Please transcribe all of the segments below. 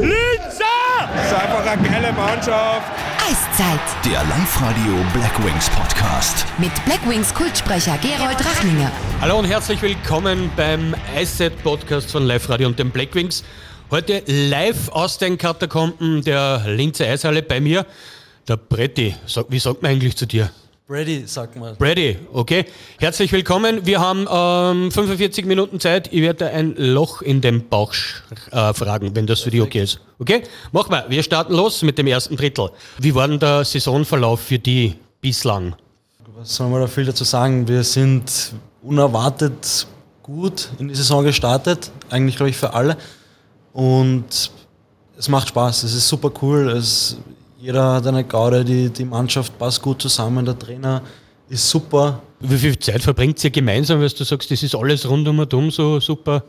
Linzer! Das ist einfach eine geile Mannschaft. Eiszeit Der Live-Radio Blackwings Podcast. mit Blackwings Kultsprecher Gerold Rachlinger. Hallo und herzlich willkommen beim Eiszeit-Podcast von Live Radio und den Blackwings. Heute live aus den Katakomben der Linzer Eishalle bei mir. Der Bretti. Sag, wie sagt man eigentlich zu dir? Brady, sagt man. Brady, okay. Herzlich willkommen. Wir haben ähm, 45 Minuten Zeit. Ich werde ein Loch in den Bauch äh, fragen, wenn das für dich okay ist. Okay? Machen wir. Wir starten los mit dem ersten Drittel. Wie war denn der Saisonverlauf für die bislang? Was soll man da viel dazu sagen? Wir sind unerwartet gut in die Saison gestartet. Eigentlich, glaube ich, für alle. Und es macht Spaß. Es ist super cool. Es, jeder hat eine Gaude. Die, die Mannschaft passt gut zusammen. Der Trainer ist super. Wie viel Zeit verbringt ihr gemeinsam, weil du sagst, das ist alles rundum und um so super?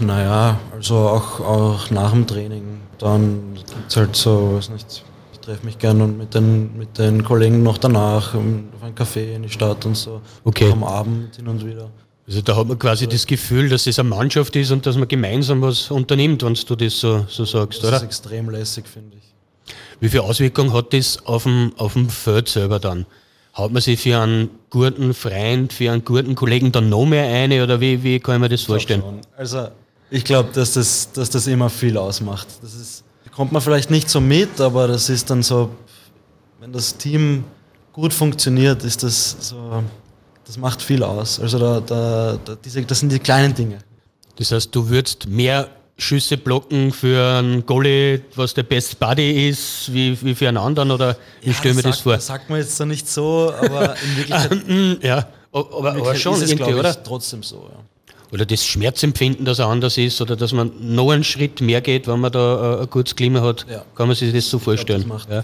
Naja, also auch, auch nach dem Training. Dann gibt es halt so, weiß nicht, ich treffe mich gerne mit den, mit den Kollegen noch danach um, auf einen Café in die Stadt und so. Okay. Am Abend hin und wieder. Also da hat man quasi das Gefühl, dass es eine Mannschaft ist und dass man gemeinsam was unternimmt, wenn du das so, so sagst, Das ist oder? extrem lässig, finde ich. Wie viel Auswirkung hat das auf dem, auf dem Feld selber dann? Haut man sich für einen guten Freund, für einen guten Kollegen dann noch mehr eine oder wie, wie kann ich mir das vorstellen? Schon. Also ich glaube, dass das, dass das immer viel ausmacht. Das ist, kommt man vielleicht nicht so mit, aber das ist dann so, wenn das Team gut funktioniert, ist das so, das macht viel aus. Also da, da, da diese, das sind die kleinen Dinge. Das heißt, du würdest mehr Schüsse blocken für einen Goalie, was der Best Buddy ist, wie, wie für einen anderen oder wie stelle ich mir das vor? Das sagt man jetzt so nicht so, aber in Wirklichkeit, Mm, ja, aber, aber, schon ist es, irgendwie, ich, oder? trotzdem so. Ja. Oder das Schmerzempfinden, dass er anders ist oder dass man noch einen Schritt mehr geht, wenn man da äh, ein gutes Klima hat. Ja. Kann man sich das so vorstellen? macht ja.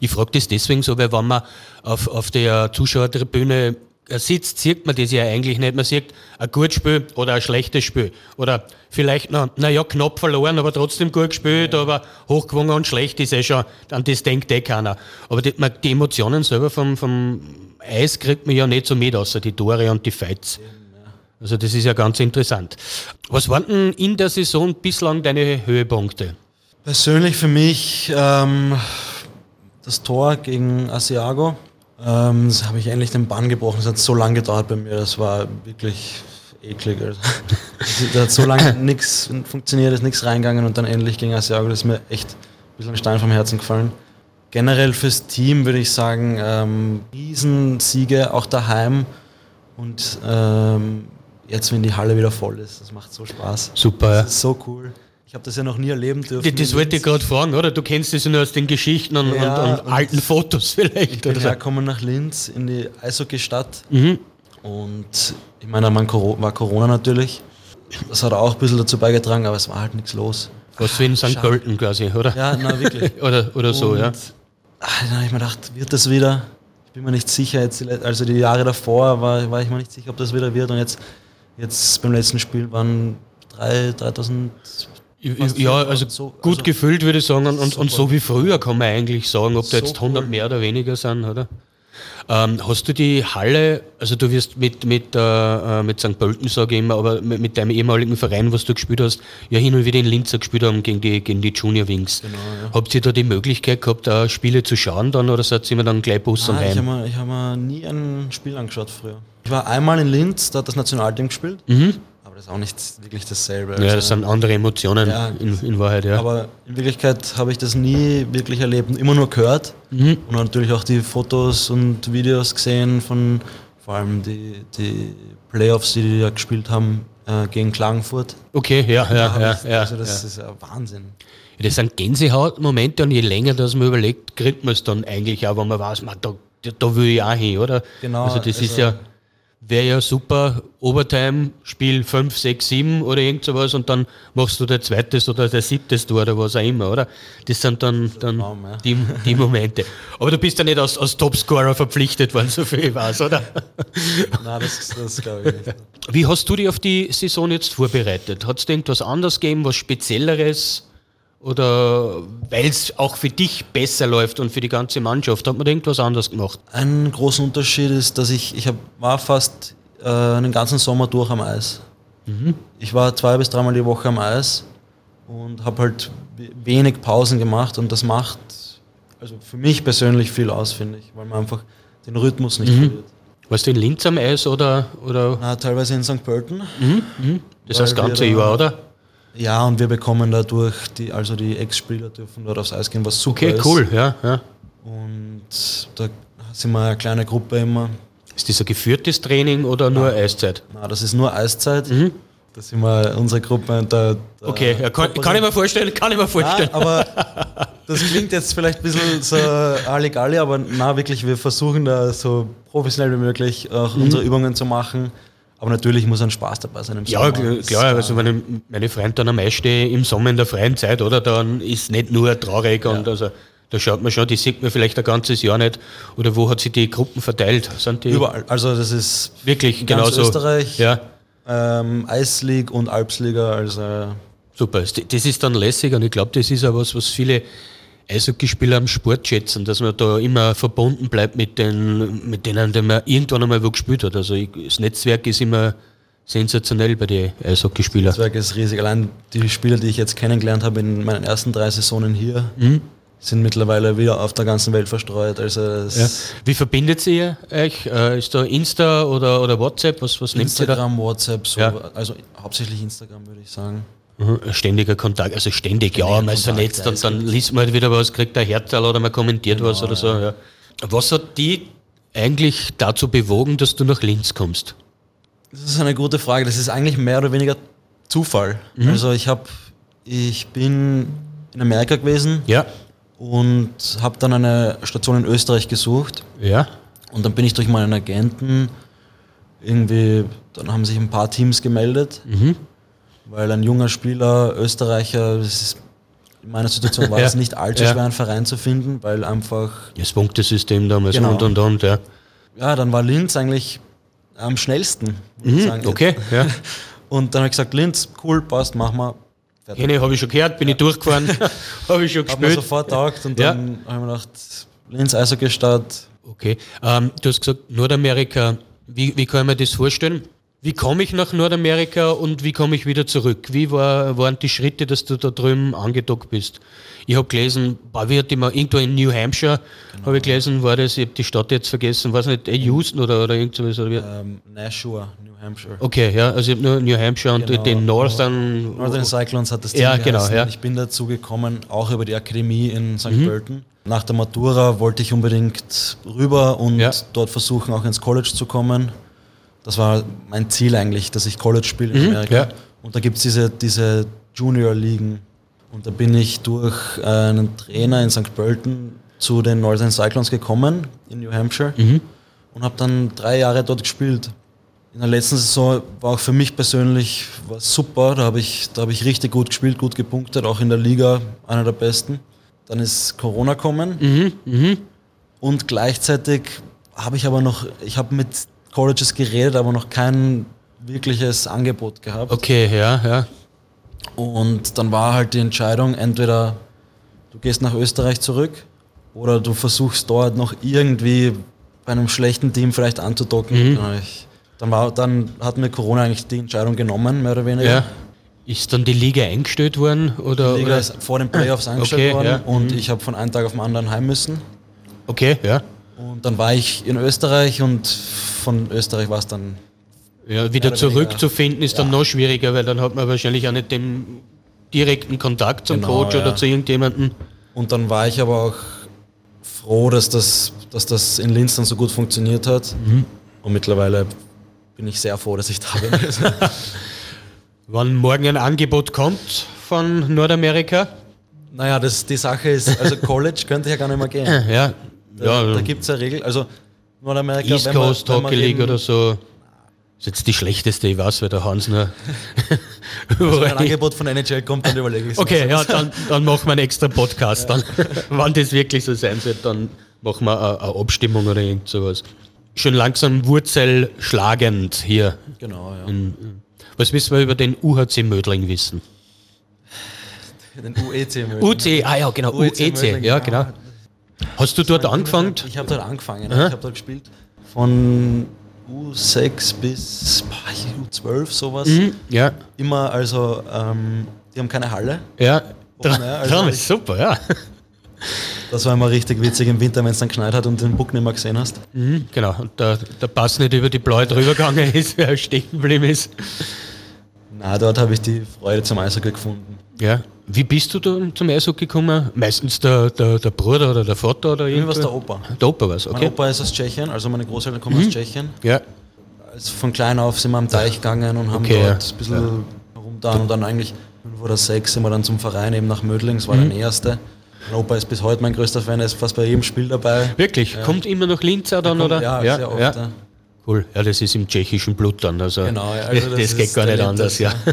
Ich frage das deswegen so, weil wenn man auf, auf der Zuschauertribüne sitzt, sieht man das ja eigentlich nicht. Man sieht ein gutes Spiel oder ein schlechtes Spiel. Oder vielleicht noch, naja, knapp verloren, aber trotzdem gut gespielt, aber hochgewogen und schlecht ist eh schon, an das denkt eh keiner. Aber die, man, die Emotionen selber vom, vom Eis kriegt man ja nicht so mit, außer die Tore und die Fights. Also das ist ja ganz interessant. Was waren denn in der Saison bislang deine Höhepunkte? Persönlich für mich ähm, das Tor gegen Asiago. Ähm, das habe ich endlich den Bann gebrochen. Das hat so lange gedauert bei mir. Das war wirklich eklig. Also, da hat so lange nichts funktioniert, ist nichts reingegangen und dann endlich gegen Asiago. Das ist mir echt ein bisschen ein Stein vom Herzen gefallen. Generell fürs Team würde ich sagen, ähm, Riesensiege, auch daheim. Und ähm, jetzt, wenn die Halle wieder voll ist, das macht so Spaß. Super, ja. Das ist so cool. Ich habe das ja noch nie erleben dürfen. Das, wollte ich gerade fragen, oder? Du kennst das ja nur aus den Geschichten und, Ja, und, und und alten Fotos vielleicht. Ich bin Oder hergekommen nach Linz in die Eishockey-Stadt Mhm. und ich meine, war Corona natürlich. Das hat auch ein bisschen dazu beigetragen, aber es war halt nichts los. Was wie in St. Pölten quasi, oder? Ja, na wirklich. oder oder so, ja. ah, Dann habe ich mir gedacht, wird das wieder? Ich bin mir nicht sicher. Jetzt, also die Jahre davor war, war ich mir nicht sicher, ob das wieder wird. Und jetzt, jetzt beim letzten Spiel waren drei, 3000. fast Ja, 4000, also so- gut also- gefüllt würde ich sagen und, und, so wie früher kann man eigentlich sagen, ob da So jetzt 100 cool. mehr oder weniger sind, oder? Ähm, hast du die Halle, also du wirst mit, mit, äh, mit St. Pölten, sage ich immer, aber mit, mit deinem ehemaligen Verein, was du gespielt hast, ja hin und wieder in Linz auch gespielt haben gegen die, gegen die Junior Wings. Genau, ja. Habt ihr da die Möglichkeit gehabt, da Spiele zu schauen dann oder seid ihr immer dann gleich Bus und Nein, ich habe heim? mir, hab mir nie ein Spiel angeschaut früher. Ich war einmal in Linz, da hat das Nationalteam gespielt. Aber das ist auch nicht wirklich dasselbe. Ja, das sind andere Emotionen Ja. in, in Wahrheit, ja. Aber in Wirklichkeit habe ich das nie wirklich erlebt, immer nur gehört. Mhm. Und natürlich auch die Fotos und Videos gesehen von vor allem die, die Playoffs, die die da gespielt haben äh, gegen Klagenfurt. okay, ja, ja, ja. ja, also das ja. ist ja Wahnsinn. Das sind Gänsehautmomente und je länger das man überlegt, kriegt man es dann eigentlich auch, wenn man weiß, man, da, da will ich auch hin, oder? Genau, Also das ist also- ja, wäre ja super, Overtime, Spiel 5, 6, 7 oder irgend sowas und dann machst du der zweites oder der siebtes Tor oder was auch immer, oder? Das sind dann, dann Traum, ja. die, die Momente. Aber du bist ja nicht als, als Topscorer verpflichtet worden, so viel ich weiß, oder? Nein, das, das glaube ich nicht. Wie hast du dich auf die Saison jetzt vorbereitet? Hat es irgendwas anderes gegeben, was Spezielleres? Oder weil es auch für dich besser läuft und für die ganze Mannschaft, hat man irgendwas anderes gemacht? Ein großer Unterschied ist, dass ich, ich hab, war fast äh, einen ganzen Sommer durch am Eis. Ich war zwei bis dreimal die Woche am Eis und habe halt we- wenig Pausen gemacht und das macht also für mich persönlich viel aus, finde ich, weil man einfach den Rhythmus nicht verliert. Warst du in Linz am Eis oder, oder Na, teilweise in St. Pölten. das das Weil wir ganze Jahr, oder? Ja, und wir bekommen dadurch, die, also die Ex-Spieler dürfen dort aufs Eis gehen, was super Okay, ist. cool, ja, ja. Und da sind wir eine kleine Gruppe immer. Ist das ein geführtes Training oder nur Eiszeit? Na, das ist nur Eiszeit. Da sind wir unsere Gruppe. und Da, da Okay, ja, kann, kann ich mir vorstellen, kann ich mir vorstellen. Nein, aber das klingt jetzt vielleicht ein bisschen so Ali-Gali, aber na wirklich, wir versuchen da so professionell wie möglich auch Mhm. unsere Übungen zu machen. Aber natürlich muss ein Spaß dabei sein im Ja, Sommer. klar, Das, klar, äh, also wenn ich meine Freunde dann am Eis stehe im Sommer in der freien Zeit, oder, dann ist nicht nur traurig und also da schaut man schon, die sieht man vielleicht ein ganzes Jahr nicht. Oder wo hat sich die Gruppen verteilt? Sind die Überall. Also das ist wirklich ganz genauso? Österreich. Ja, ähm, Eisleague und Alpsliga. Also super. Das ist dann lässig und ich glaube, das ist auch was, was viele Eishockeyspieler am Sport schätzen, dass man da immer verbunden bleibt mit, den, mit denen, die man irgendwann einmal wo gespielt hat. Also ich, das Netzwerk ist immer sensationell bei den Eishockeyspielern. das Werk ist riesig. Allein die Spieler, die ich jetzt kennengelernt habe in meinen ersten drei Saisonen hier, Mhm. sind mittlerweile wieder auf der ganzen Welt verstreut. Also Ja. Wie verbindet ihr euch? Äh, Ist da Insta oder, oder WhatsApp? Was, was nehmt ihr da? Instagram, WhatsApp, so, Ja. also hauptsächlich Instagram würde ich sagen. Mhm, Ständiger Kontakt, also ständig, ja, Ständiger man ist vernetzt ja, und dann liest man halt wieder was, kriegt ein Herzteil oder man kommentiert was oder so. Ja. Was hat die eigentlich dazu bewogen, dass du nach Linz kommst? Das ist eine gute Frage. Das ist eigentlich mehr oder weniger Zufall. Mhm. Also ich habe, ich bin in Amerika gewesen Ja, und habe dann eine Station in Österreich gesucht. ja, Und dann bin ich durch meinen Agenten irgendwie, dann haben sich ein paar Teams gemeldet, Mhm. Weil ein junger Spieler, Österreicher, das ist, in meiner Situation war Ja. es nicht allzu Ja. schwer, einen Verein zu finden, weil einfach, das Punktesystem damals Genau. und und und, ja. ja, dann war Linz eigentlich am schnellsten, würde ich sagen. Mhm, okay, ja. Und dann habe ich gesagt, Linz, cool, passt, machen wir. Fertig. Kenne, habe ich schon gehört, bin ich durchgefahren, habe ich schon Hab mir gespielt. sofort taugt und Ja. dann habe ich mir gedacht, Linz Eishockey-Stadt, Okay, ähm, du hast gesagt, Nordamerika, wie, wie kann ich mir das vorstellen? Wie komme ich nach Nordamerika und wie komme ich wieder zurück? Wie war, waren die Schritte, dass du da drüben angedockt bist? Ich habe gelesen, war wird immer irgendwo in New Hampshire, habe ich gelesen, war das, ich habe die Stadt jetzt vergessen, weiß nicht, äh, Houston oder, oder irgend sowas. Oder wie? ähm, Nashua, New Hampshire. Okay, ja, also ich habe nur New Hampshire und Genau. den Northern. Northern Cyclones hat das Team Ja, genau, ja. Ich bin dazu gekommen, auch über die Akademie in St. Mhm. Pölten. Nach der Matura wollte ich unbedingt rüber und Ja. dort versuchen, auch ins College zu kommen. Das war mein Ziel eigentlich, dass ich College spiele in Amerika. Mhm, ja. Und da gibt es diese, diese Junior-Ligen. Und da bin ich durch einen Trainer in St. Pölten zu den Northern Cyclones gekommen in New Hampshire Mhm. und habe dann drei Jahre dort gespielt. In der letzten Saison war auch für mich persönlich was super. Da habe ich, da hab ich richtig gut gespielt, gut gepunktet, auch in der Liga einer der besten. Dann ist Corona gekommen Mhm, mhm. und gleichzeitig habe ich aber noch, ich habe mit Colleges geredet, aber noch kein wirkliches Angebot gehabt. Okay, ja, ja. Und dann war halt die Entscheidung, entweder du gehst nach Österreich zurück oder du versuchst dort noch irgendwie bei einem schlechten Team vielleicht anzudocken. Ich, dann, war, dann hat mir Corona eigentlich die Entscheidung genommen, mehr oder weniger. ja. Ist dann die Liga eingestellt worden? Oder, Die Liga oder? ist vor den Playoffs eingestellt Okay, worden ja. und ich habe von einem Tag auf den anderen heim müssen. Okay, ja. Und dann war ich in Österreich und von Österreich war es dann Ja, wieder zurückzufinden ist dann noch schwieriger, weil dann hat man wahrscheinlich auch nicht den direkten Kontakt zum Genau, Coach ja. oder zu irgendjemandem. Und dann war ich aber auch froh, dass das, dass das in Linz dann so gut funktioniert hat. Und mittlerweile bin ich sehr froh, dass ich da bin. Wann morgen ein Angebot kommt von Nordamerika, naja, das, die Sache ist, also College könnte ja gar nicht mehr gehen. ja, Da, ja da gibt es ja Regeln, also Nordamerika, East Coast wir Hockey League oder so. ist jetzt die schlechteste, ich weiß, weil da haben sie nur. Wenn ein Angebot von NHL kommt, dann überlege ich okay, ja, dann, dann machen wir einen extra Podcast. Dann, wann das wirklich so sein wird, dann machen wir eine, eine Abstimmung oder irgend sowas. Schon langsam wurzelschlagend hier. Genau, ja. Was müssen wir über den UHC Mödling wissen? Den UEC. Mödling. UC, ah ja, genau, UEC UEC, Mödling, ja, ja. genau. Hast du dort angefangen? Ich habe dort angefangen, Aha. ich habe dort gespielt. Von U6 bis boah, U12 sowas. Mhm, ja. Immer also ähm, die haben keine Halle. Ja, Air, also ich- ist super, ja. Das war immer richtig witzig im Winter, wenn es dann geschneit hat und den Buck nicht mehr gesehen hast. Mhm, genau, und der, der Pass nicht über die Blaue drüber gegangen ist, wer stehen geblieben ist. Na, dort habe ich die Freude zum Eishockey gefunden. Ja. Wie bist du da zum Eishockey gekommen? Meistens der, der, der Bruder oder der Vater oder irgendwer? der Opa. Der Opa war es, Mein okay. Opa ist aus Tschechien, also meine Großeltern kommen aus Tschechien. Ja, Also von klein auf sind wir am Teich gegangen und haben Okay, dort ja. ein bisschen herumgetan und dann eigentlich fünf oder sechs sind wir dann zum Verein eben nach Mödling, das war Mhm. der erste. Mein Opa ist bis heute mein größter Fan, er ist fast bei jedem Spiel dabei. wirklich? Kommt immer noch Linz dann, Kommt- oder? Ja, sehr oft. Ja. Cool, ja, das ist im tschechischen Blut dann. Also, Genau, ja, also das, das geht gar nicht anders, das, ja.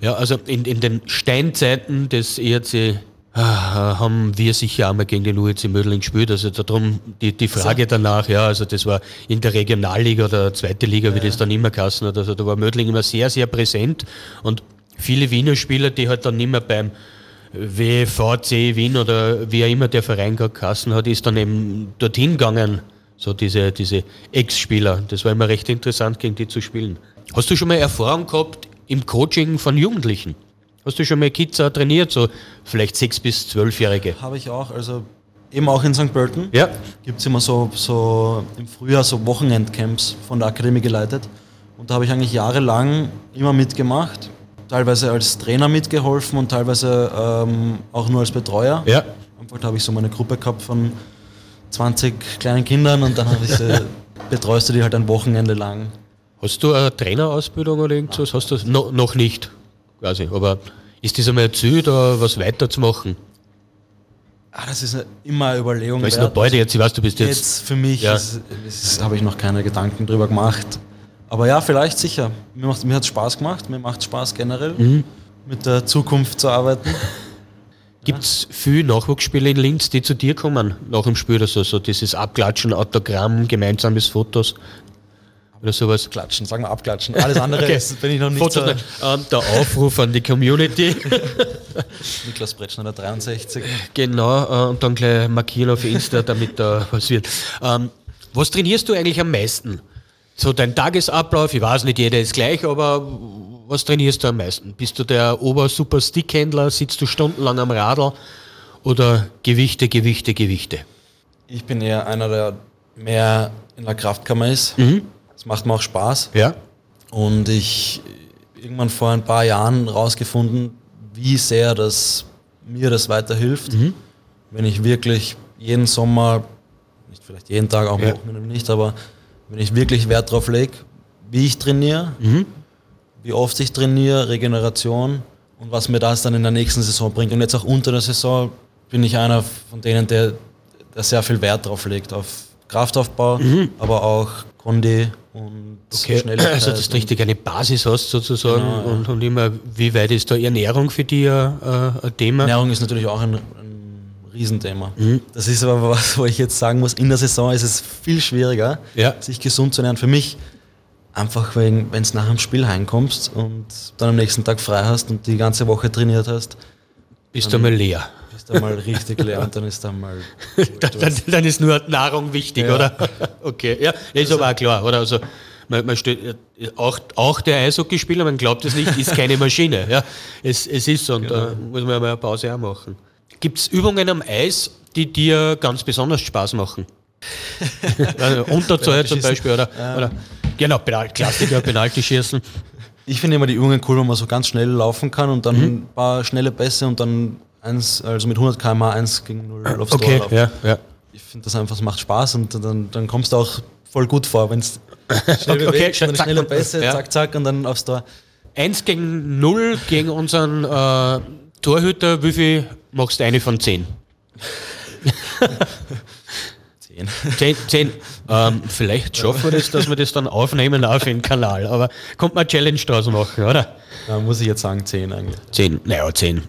Ja, also in, in den Steinzeiten des ERC ah, haben wir sicher einmal gegen den UEC Mödling gespielt. Also darum die, die Frage danach, ja, also das war in der Regionalliga oder zweite Liga, wie das dann immer geheißen hat. Also da war Mödling immer sehr, sehr präsent und viele Wiener Spieler, die halt dann nicht mehr beim WVC Wien oder wie auch immer der Verein gerade geheißen hat, ist dann eben dorthin gegangen. So diese, diese Ex-Spieler. Das war immer recht interessant, gegen die zu spielen. Hast du schon mal Erfahrung gehabt im Coaching von Jugendlichen? Hast du schon mal Kids trainiert, so vielleicht sechs bis zwölfjährige? Habe ich auch, also eben auch in St. Pölten. Ja. Gibt es immer so, so im Frühjahr so Wochenendcamps von der Akademie geleitet. Und da habe ich eigentlich jahrelang immer mitgemacht. Teilweise als Trainer mitgeholfen und teilweise ähm, auch nur als Betreuer. Ja. Einfach, da habe ich so meine Gruppe gehabt von 20 kleinen Kindern und dann ich sie, betreust du die halt ein Wochenende lang. Hast du eine Trainerausbildung oder irgendwas? Hast du das? No, noch nicht, quasi. Aber ist das einmal ein Ziel, da was weiterzumachen? Ah, das ist immer eine Überlegung. Es wert. noch beide jetzt, ich weiß, du bist jetzt. Jetzt für mich Ja. habe ich noch keine Gedanken drüber gemacht. Aber ja, vielleicht sicher. Mir, macht, mir hat es Spaß gemacht. Mir macht Spaß generell, Mhm. mit der Zukunft zu arbeiten. Gibt es viele Nachwuchsspieler in Linz, die zu dir kommen nach dem Spiel oder so? So dieses Abklatschen, Autogramm, gemeinsames Fotos oder sowas? Klatschen, sagen wir abklatschen. Alles andere Okay. bin ich noch nicht Fotos so. Ähm, der Aufruf an die Community. Niklas Bretschner, der 63. genau, äh, und dann gleich markieren auf Insta, damit da was wird. Ähm, was trainierst du eigentlich am meisten? So dein Tagesablauf, ich weiß nicht, jeder ist gleich, aber was trainierst du am meisten? Bist du der Ober-Super-Stick-Händler, sitzt du stundenlang am Radl oder Gewichte, Gewichte, Gewichte? Ich bin eher einer, der mehr in der Kraftkammer ist. Das macht mir auch Spaß. Ja. Und ich irgendwann vor ein paar Jahren rausgefunden, wie sehr das mir das weiterhilft, wenn ich wirklich jeden Sommer, nicht vielleicht jeden Tag, auch Ja. Wochenende nicht, aber wenn ich wirklich Wert drauf lege, wie ich trainiere, wie oft ich trainiere, Regeneration und was mir das dann in der nächsten Saison bringt. Und jetzt auch unter der Saison bin ich einer von denen, der, der sehr viel Wert drauf legt, auf Kraftaufbau, aber auch Kondi und Okay, Schnelligkeit. also dass du richtig eine Basis hast sozusagen Genau, ja. und, und immer, wie weit ist da Ernährung für dich ein, äh, ein Thema? Ernährung ist natürlich auch ein, ein Riesenthema. Mhm. Das ist aber was, wo ich jetzt sagen muss, in der Saison ist es viel schwieriger, Ja. sich gesund zu ernähren. Für mich einfach, wenn du nach dem Spiel heimkommst und dann am nächsten Tag frei hast und die ganze Woche trainiert hast, Bist du mal leer? bist du mal richtig leer und dann ist dann mal... Dann, dann, dann ist nur Nahrung wichtig, Ja. oder? Okay, ja, ist aber auch klar, oder? Also, man, man steht, auch, auch der Eishockeyspieler, man glaubt es nicht, ist keine Maschine. Ja, es, es ist so und da muss man mal eine Pause auch machen. Gibt es Übungen am Eis, die dir ganz besonders Spaß machen? also zum Beispiel, oder? oder genau, Penal Klassiker, Penalty schießen. Ich finde immer die Übungen cool, wenn man so ganz schnell laufen kann und dann ein paar schnelle Pässe und dann eins, also mit 100 km 1 gegen 0 aufs Tor Okay, laufen. ja, ja. Ich finde das einfach, es macht Spaß und dann, dann kommst du auch voll gut vor, wenn es schnell Okay, okay, zack, schnelle Pässe, ja. zack, zack und dann aufs Tor. Eins gegen null gegen unseren äh, Torhüter, wie viel machst du eine von zehn? Zehn. Zehn, zehn. Ähm, vielleicht schaffen wir das, dass wir das dann aufnehmen auf den Kanal. Aber kommt mal eine Challenge draus machen, oder? Da muss ich jetzt sagen 10 eigentlich. Zehn. Naja, zehn.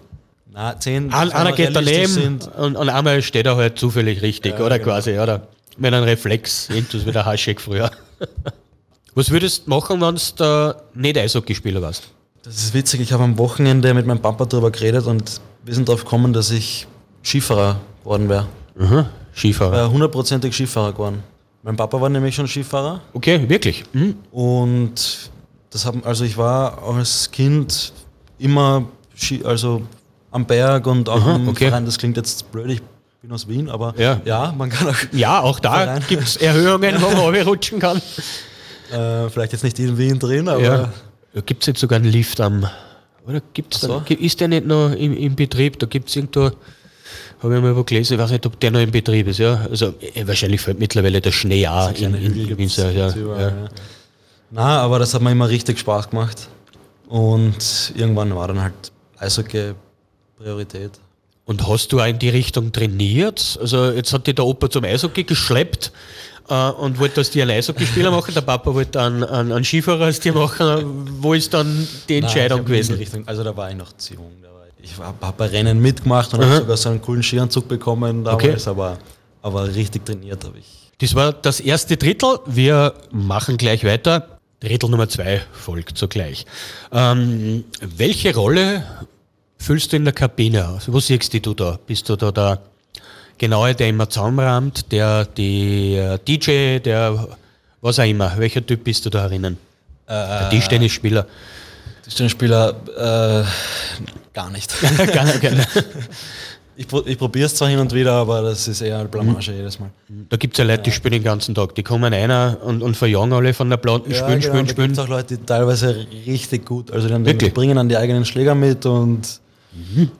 Na, 10. Ein, einer geht daneben und, und einmal steht er halt zufällig richtig, Ja, oder genau. quasi, oder? Mit einem Reflex, intus wie der Haschek früher. Was würdest du machen, wenn du da nicht Eishockeyspieler warst? Das ist witzig, ich habe am Wochenende mit meinem Papa darüber geredet und wir sind darauf gekommen, dass ich Skifahrer geworden wäre. Mhm. Skifahrer. Wäre hundertprozentig Skifahrer geworden. Mein Papa war nämlich schon Skifahrer Okay, wirklich. Mhm. und das haben, also ich war als Kind immer Ski, also am Berg und auch Aha, am okay. Verein. Das klingt jetzt blöd, ich bin aus Wien, aber Ja. ja, man kann auch Ja, auch da gibt es Erhöhungen, wo man rutschen kann. äh, vielleicht jetzt nicht in Wien drin, aber Ja. Gibt es jetzt sogar einen Lift am. Oder gibt's Ach so. da, ist der nicht noch im, im Betrieb? Da gibt es irgendwo. Habe ich mal wo gelesen, ich weiß nicht, ob der noch im Betrieb ist. Ja? Also äh, wahrscheinlich fällt mittlerweile der Schnee auch in, in, in Winzer. Ja, ja. ja. Na, aber das hat mir immer richtig Spaß gemacht. Und irgendwann war dann halt Eishockey Priorität. Und hast du auch in die Richtung trainiert? Also jetzt hat dich der Opa zum Eishockey geschleppt äh, und wollte aus dir einen Eishockeyspieler machen. Der Papa wollte einen, einen, einen Skifahrer aus dir machen. Wo ist dann die Entscheidung Nein, gewesen? Richtung, also da war ich noch zu jung. Ich habe hab bei Rennen mitgemacht und habe sogar so einen coolen Skianzug bekommen damals, aber, aber richtig trainiert habe ich. Das war das erste Drittel. Wir machen gleich weiter. Drittel Nummer zwei folgt sogleich. Ähm, welche Rolle füllst du in der Kabine aus? Wo siehst du da? Bist du da der Genaue, der immer zusammenrahmt, der die äh, DJ, der was auch immer? Welcher Typ bist du da herinnen? Der Tischtennisspieler. Tischtennisspieler äh, gar nicht. gerne, gerne. Ich, pro- ich probiere es zwar hin und wieder, aber das ist eher eine Blamage jedes Mal. Da gibt es ja Leute, die spielen den ganzen Tag. Die kommen einer und, und verjagen alle von der Platten, spielen, spielen, Da spielen. gibt auch Leute, die teilweise richtig gut, also die, die bringen dann die eigenen Schläger mit und,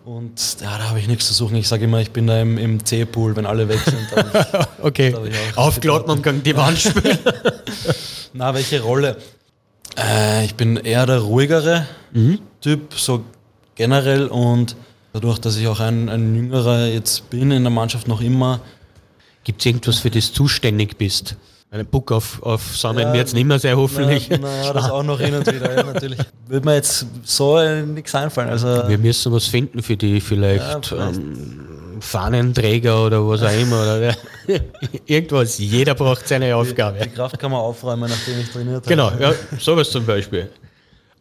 und ja, da habe ich nichts zu suchen. Ich sage immer, ich bin da im, im C-Pool, wenn alle weg sind. Dann Okay, aufgeladen und gegen die Wand spielen. Na, welche Rolle? Äh, ich bin eher der ruhigere Typ, so generell und dadurch, dass ich auch ein, ein jüngerer jetzt bin in der Mannschaft noch immer, Gibt es irgendwas, für das du zuständig bist? Einen Book auf, auf Sammeln Ja, wird es nicht mehr sein, hoffentlich. Na, naja, das auch noch hin und wieder, ja, natürlich. Würde mir jetzt so äh, nichts einfallen. Also, Wir müssen was finden für die, vielleicht, Ja, vielleicht. Ähm, Fahnenträger oder was auch immer. Oder irgendwas. Jeder braucht seine Aufgabe. die Kraft kann man aufräumen, nachdem ich trainiert habe. Genau, ja, sowas zum Beispiel.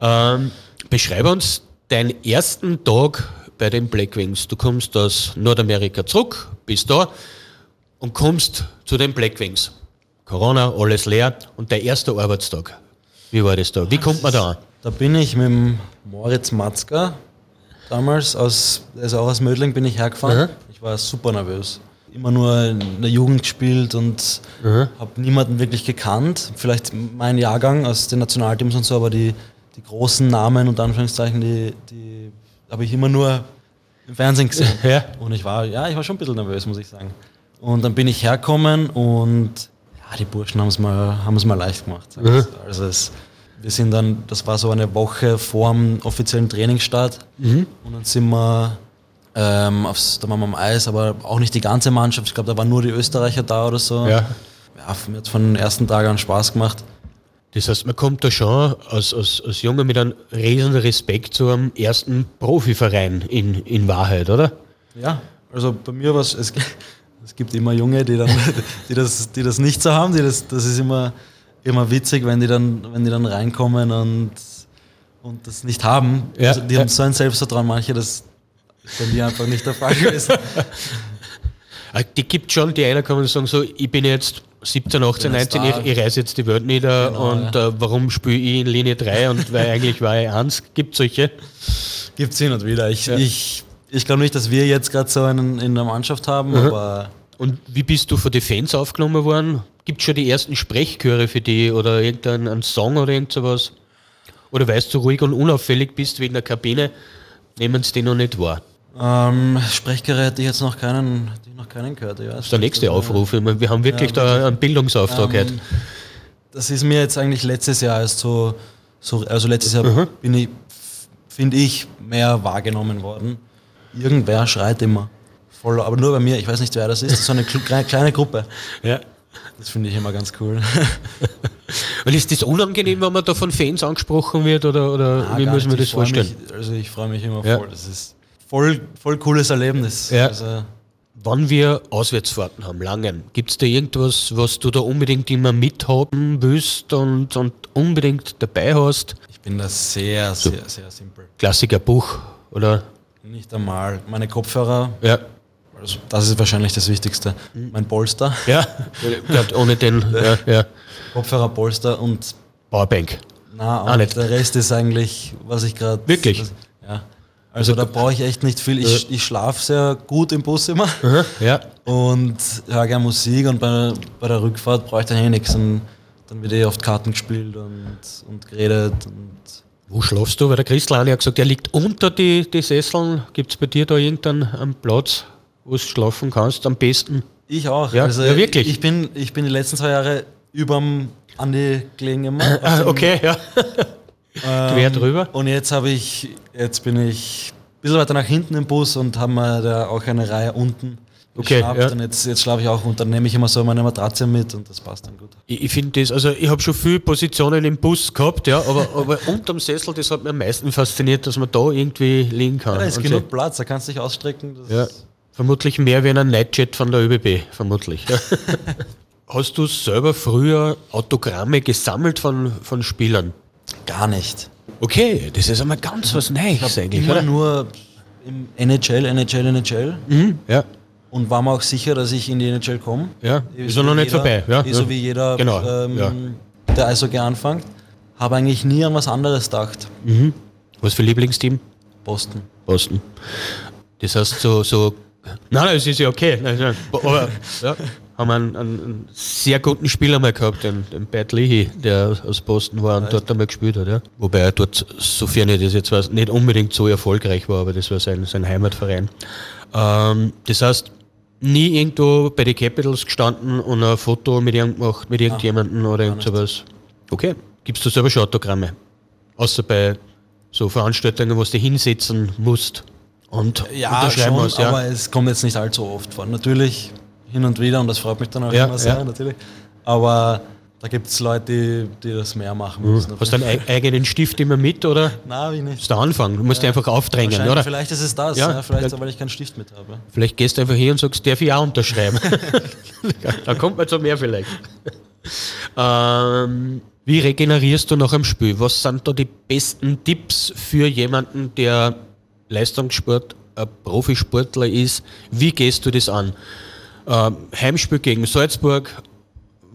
Ähm, beschreib uns deinen ersten Tag bei den Blackwings. Du kommst aus Nordamerika zurück, bist da und kommst zu den Blackwings. Corona, alles leer und der erste Arbeitstag. Wie war das da? Wie kommt man da an? Da bin ich mit dem Moritz Matzka damals aus, ist auch aus Mödling, bin ich hergefahren. Mhm. Ich war super nervös. Immer nur in der Jugend gespielt und Mhm. habe niemanden wirklich gekannt. Vielleicht mein Jahrgang aus den Nationalteams und so, aber die, die großen Namen und Anführungszeichen, die, die habe ich immer nur im Fernsehen gesehen. Ja. Und ich war, ja, ich war schon ein bisschen nervös, muss ich sagen. Und dann bin ich hergekommen und ja, die Burschen haben es mal, es mal leicht gemacht. ich. Also es, wir sind dann, das war so eine Woche vor dem offiziellen Trainingsstart und dann sind wir, ähm, aufs, da waren wir am Eis, aber auch nicht die ganze Mannschaft. Ich glaube, da waren nur die Österreicher da oder so. Ja. Ja, mir hat von den ersten Tagen an Spaß gemacht. Das heißt, man kommt da schon als, als, als Junge mit einem riesen Respekt zu einem ersten Profiverein in, in Wahrheit, oder? Ja, also bei mir war es, es es gibt immer Junge, die, dann, die, das, die das nicht so haben. Die das, das ist immer, immer witzig, wenn die dann, wenn die dann reinkommen und, und das nicht haben. Ja, also die ja. haben so ein Selbstvertrauen, manche, das ist bei mir einfach nicht der Fall gewesen. Ah, Die gibt schon, die einer kann man sagen, so, ich bin jetzt 17, 18, bin ein 19, ich, ich reise jetzt die Welt nieder Genau, und äh, warum spiele ich in Linie 3 und weil eigentlich war ich 1, gibt solche. Gibt es hin und wieder. Ich, ich, ich glaube nicht, dass wir jetzt gerade so einen in der Mannschaft haben, Mhm. aber Und wie bist du von den Fans aufgenommen worden? Gibt es schon die ersten Sprechchöre für die oder irgendeinen Song oder irgend sowas? Oder weißt du ruhig und unauffällig bist wie in der Kabine, nehmen sie die noch nicht wahr? ähm, Sprechgerät hätte ich jetzt noch keinen, hätte ich noch keinen gehört. Ja, Das ist der nächste Aufruf. Ich meine, wir haben wirklich Ja, da einen Bildungsauftrag. Ähm, das ist mir jetzt eigentlich letztes Jahr erst so, so also letztes Jahr Mhm. bin ich, finde ich, mehr wahrgenommen worden. Irgendwer schreit immer. Voll, aber nur bei mir, ich weiß nicht, wer das ist. Das ist so eine kle- kleine, Gruppe. Ja. Das finde ich immer ganz cool. Und ist das unangenehm, wenn man da von Fans angesprochen wird oder, oder Ah, wie man nicht. das vorstellen? Mich, also ich freue mich immer Ja. voll. Das ist voll, voll cooles Erlebnis. Ja. Also, Wann wir Auswärtsfahrten haben, langen, gibt es da irgendwas, was du da unbedingt immer mithaben willst und, und unbedingt dabei hast? ich bin da sehr, sehr, sehr simpel. Klassiker Buch, oder? Nicht einmal. Meine Kopfhörer, Ja. also das ist wahrscheinlich das Wichtigste. Mein Polster, Ja, Grad ohne den ja, ja. Kopfhörer, Polster und Powerbank. Na, Ah, auch nicht. nicht. Der Rest ist eigentlich, was ich gerade. Wirklich? was- Ja. Also da brauche ich echt nicht viel. Ich, ich schlafe sehr gut im Bus immer Ja. und höre gerne Musik und bei, bei der Rückfahrt brauche ich dann eh nichts. Und dann wird eh oft Karten gespielt und, und geredet. Und Wo schlafst du? Weil der Christlani hat gesagt, er liegt unter die, die Sesseln. Gibt es bei dir da irgendeinen einen Platz, wo du schlafen kannst? Am besten? ich auch. Ja, ja, wirklich. Ich bin, ich bin die letzten zwei Jahre überm Andi gelegen immer. Ah, okay, ja. Quer drüber. Und jetzt habe ich, jetzt bin ich ein bisschen weiter nach hinten im Bus und haben wir da auch eine Reihe unten Okay, geschnappt. ja. Und jetzt, jetzt schlafe ich auch und dann nehme ich immer so meine Matratze mit und das passt dann gut. Ich, ich finde das, also ich habe schon viele Positionen im Bus gehabt, ja, aber, aber unterm Sessel, das hat mir am meisten fasziniert, dass man da irgendwie liegen kann. Ja, da ist Und genug sie- Platz, da kannst du dich ausstrecken. Ja, vermutlich mehr wie ein Nightjet von der ÖBB, vermutlich. Hast du selber früher Autogramme gesammelt von, von Spielern? Gar nicht. Okay, das ist einmal ganz was Neues eigentlich, Immer oder? nur im NHL, NHL, NHL. Mhm, ja, Und war mir auch sicher, dass ich in die NHL komme. ja, ist so ja noch nicht jeder- vorbei. Ja, eh ja. So wie jeder, Genau, ähm, ja. der Eishockey anfängt. Habe eigentlich nie an was anderes gedacht. Was für Lieblingsteam? Boston. Boston. Das heißt so, so nein, nein, es ist ja okay. Nein, nein. Aber ja, haben einen, einen, einen sehr guten Spieler mal gehabt, den, den Pat Leahy, der aus Boston war und dort einmal gespielt hat. Ja. Wobei er dort, sofern ich das jetzt weiß, nicht unbedingt so erfolgreich war, aber das war sein, sein Heimatverein. Ähm, das heißt, nie irgendwo bei den Capitals gestanden und ein Foto mit, irgend gemacht, mit irgendjemandem oder irgend sowas. Okay. Gibst du selber schon Autogramme? Außer bei so Veranstaltungen, wo du dich hinsetzen musst und Ja, unterschreiben schon, musst. Ja. aber es kommt jetzt nicht allzu oft vor. Natürlich hin und wieder und das freut mich dann auch Ja, immer sehr, ja. natürlich. Aber da gibt es Leute, die, die das mehr machen müssen. Hast du deinen ei- eigenen Stift immer mit oder? Nein, hab ich Das nicht. ist der Anfang. Du musst dich einfach aufdrängen, oder? Vielleicht ist es das, Ja, ja, vielleicht, ja. weil ich keinen Stift mit habe. Vielleicht gehst du einfach hier und sagst, darf ich auch unterschreiben? Dann kommt man zu mehr vielleicht. ähm, wie regenerierst du nach dem Spiel? Was sind da die besten Tipps für jemanden, der Leistungssport, ein Profisportler ist? Wie gehst du das an? Ähm, Heimspiel gegen Salzburg,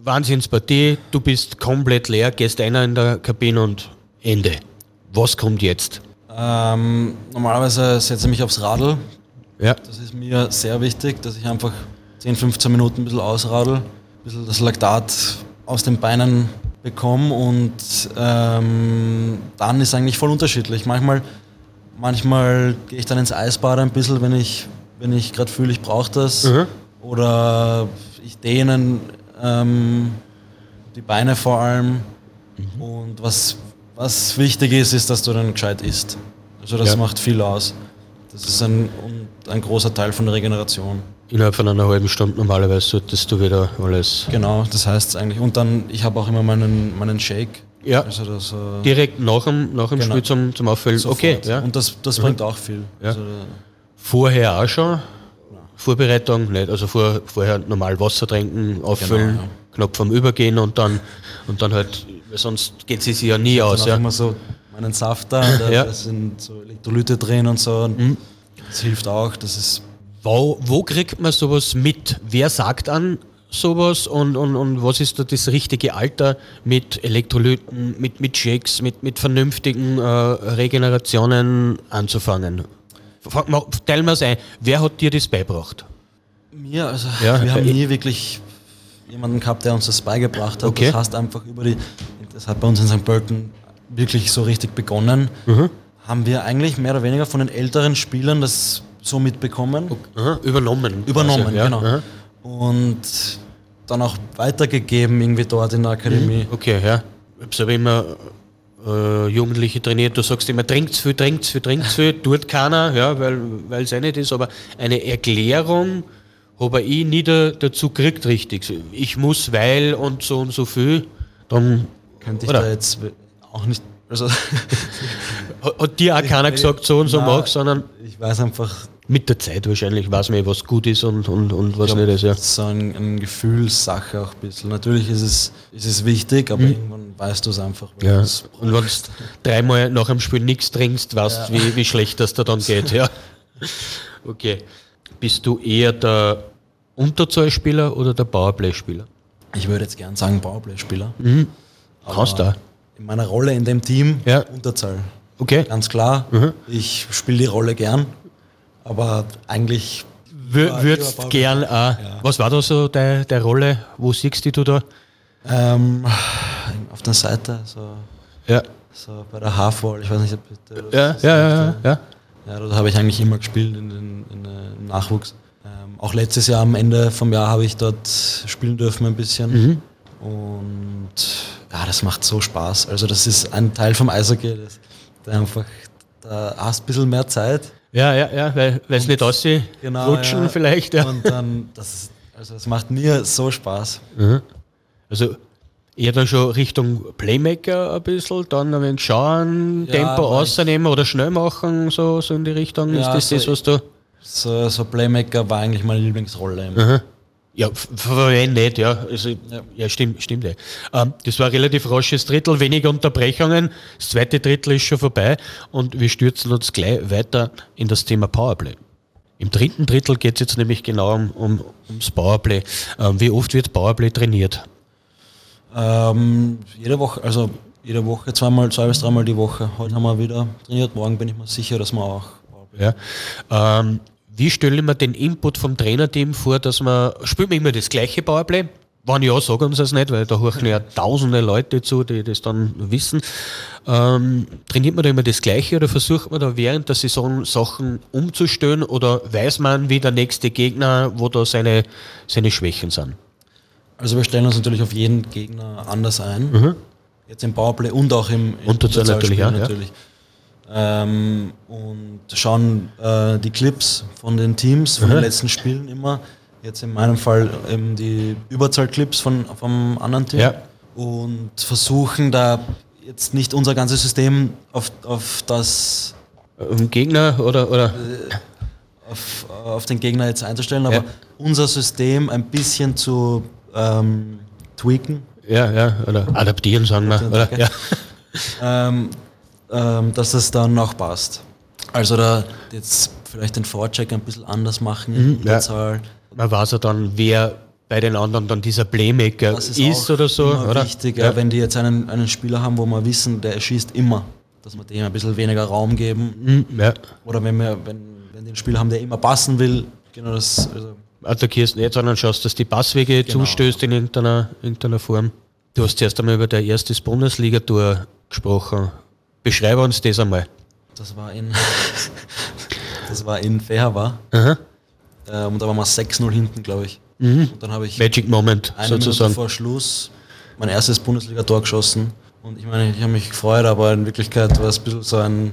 Wahnsinnspartie, du bist komplett leer, gehst einer in der Kabine und Ende. Was kommt jetzt? Ähm, normalerweise setze ich mich aufs Radl. Ja. Das ist mir sehr wichtig, dass ich einfach 10, 15 Minuten ein bisschen ausradel, ein bisschen das Laktat aus den Beinen bekomme und ähm, dann ist eigentlich voll unterschiedlich. Manchmal, manchmal gehe ich dann ins Eisbad ein bisschen, wenn ich, wenn ich gerade fühle, ich brauche das. Mhm. Oder ich dehne ähm, die Beine vor allem. Mhm. Und was, was wichtig ist, ist, dass du dann gescheit isst. Also das Ja. macht viel aus. Das ist ein, ein großer Teil von der Regeneration. Innerhalb von einer halben Stunde normalerweise solltest du wieder alles Genau, das heißt eigentlich. Und dann, ich habe auch immer meinen, meinen Shake. Ja. Also das, äh, direkt nach dem, nach dem Genau. Spiel zum, zum Auffüllen. sofort. Okay, ja. Und das, das bringt auch viel. Ja. Also, Vorher auch schon. Vorbereitung, nicht? Also vor, vorher normal Wasser trinken, auffüllen, Genau, ja. knapp vom Übergehen und dann und dann halt, weil sonst geht es sich ja nie aus. Ja. immer so meinen Saft da, da, Ja. da sind so Elektrolyte drin und so. Und Das hilft auch. Das ist Wo, wo kriegt man sowas mit? Wer sagt an sowas und, und, und was ist da das richtige Alter mit Elektrolyten, mit, mit Shakes, mit, mit vernünftigen äh, Regenerationen anzufangen? Teil mal ein, wer hat dir das beigebracht? mir, also Ja, wir haben nie wirklich jemanden gehabt, der uns das beigebracht hat. Okay. Das heißt einfach über die, das hat bei uns in St. Pölten wirklich so richtig begonnen. Mhm. Haben wir eigentlich mehr oder weniger von den älteren Spielern das so mitbekommen. Aha, übernommen. Übernommen, Also, ja, genau. aha. Und dann auch weitergegeben irgendwie dort in der Akademie. Okay, ja. Ich habe selber immer äh, Jugendliche trainiert, du sagst immer, trinkt's viel, trinkt's viel, trinkt's viel, tut keiner, ja, weil es eh nicht ist, aber eine Erklärung habe ich nie da, dazu gekriegt, richtig. Ich muss, weil und so und so viel, dann Könnte ich Oder? da jetzt auch nicht. Also, hat, dir auch keiner gesagt, so und so mach, sondern ich weiß einfach, mit der Zeit wahrscheinlich weiß man, was gut ist und, und, und was Ich nicht glaub, ist. Ja. Das ist so ein, eine Gefühlssache auch ein bisschen. Natürlich ist es, ist es wichtig, aber irgendwann weißt du es einfach. Mhm. Ja. Und wenn du dreimal nach dem Spiel nichts trinkst, weißt du, wie, wie schlecht das da dann geht. Ja. Okay. Bist du eher der Unterzahlspieler oder der Powerplay-Spieler? Ich würde jetzt gern sagen Powerplay-Spieler. Kannst du. In meiner Rolle in dem Team Ja. Unterzahl. Okay. ganz klar. Mhm. Ich spiele die Rolle gern, aber eigentlich Wür Ja, würdest gern auch. Was war da so deine, deine Rolle? Wo siehst du da? ähm, auf der Seite, so, Ja. so bei der Halfwall, ich weiß nicht, ob du Ja, das ja, ja, sagt, ja. Ja, da habe ich eigentlich immer gespielt in den, in den Nachwuchs. Ähm, auch letztes Jahr am Ende vom Jahr habe ich dort spielen dürfen ein bisschen. Mhm. Und ja, das macht so Spaß. Also das ist ein Teil vom Eishockey, das, da einfach, da hast du ein bisschen mehr Zeit. Ja, ja, ja, weil es nicht aussieht. Genau, rutschen ja. vielleicht, ja. Und dann, das, also das macht mir so Spaß. Also eher dann schon Richtung Playmaker ein bisschen, dann ein wenig schauen, Ja, Tempo rausnehmen oder schnell machen, so, so in die Richtung. Ja, ist das so das, was du. So, so Playmaker war eigentlich meine Lieblingsrolle. immer. Ja, f- für wen nicht, ja. Also, ja. stimmt, stimmt. Eh. Ähm, das war ein relativ rasches Drittel, wenige Unterbrechungen. Das zweite Drittel ist schon vorbei und wir stürzen uns gleich weiter in das Thema Powerplay. Im dritten Drittel geht es jetzt nämlich genau um, um, ums Powerplay. Ähm, wie oft wird Powerplay trainiert? Ähm, jede Woche, also jede Woche, zweimal, zwei bis dreimal die Woche. Heute haben wir wieder trainiert, morgen bin ich mir sicher, dass wir auch. Ja. Ähm, wie stelle ich mir den Input vom Trainerteam vor, dass man, spielt man immer das gleiche Powerplay? Wenn ja, sagen uns das nicht, weil da hören ja tausende Leute zu, die das dann wissen. Ähm, trainiert man da immer das Gleiche oder versucht man da während der Saison Sachen umzustellen oder weiß man, wie der nächste Gegner, wo da seine, seine Schwächen sind? Also wir stellen uns natürlich auf jeden Gegner anders ein. Jetzt im Powerplay und auch im, Unterzahl natürlich, Unterzahlspiel ja, ja. natürlich. Ähm, und schauen äh, die Clips von den Teams, von den letzten Spielen immer. Jetzt in meinem Fall eben die Überzahlclips von, vom anderen Team. Ja. Und versuchen da jetzt nicht unser ganzes System auf, auf das Ein Gegner oder, oder auf, auf den Gegner jetzt einzustellen, aber Ja. unser System ein bisschen zu ähm, tweaken. ja, ja, oder adaptieren, sagen wir. Oder? Ja. ähm, ähm, dass es dann auch passt. Also da jetzt vielleicht den Vorcheck ein bisschen anders machen in der Mhm, ja. Zahl. Man weiß ja dann, wer bei den anderen dann dieser Playmaker Das ist, ist, oder so. oder? wichtig, Ja. wenn die jetzt einen, einen Spieler haben, wo wir wissen, der schießt immer, dass wir dem ein bisschen weniger Raum geben. Mhm, ja. Oder wenn wir, wenn, wenn die einen Spieler haben, der immer passen will, genau das, also attackierst nicht, sondern schaust, dass die Passwege Genau. zustößt in irgendeiner, irgendeiner Form. Du hast zuerst einmal über dein erstes Bundesliga-Tour gesprochen. Beschreibe uns das einmal. das war in das war in. Aha. Ähm, und da waren wir 6-0 hinten, glaube ich. Und dann habe ich Magic Moment, eine Minute sozusagen. vor Schluss mein erstes Bundesliga-Tor geschossen. Und ich meine, ich habe mich gefreut, aber in Wirklichkeit war es ein bisschen so ein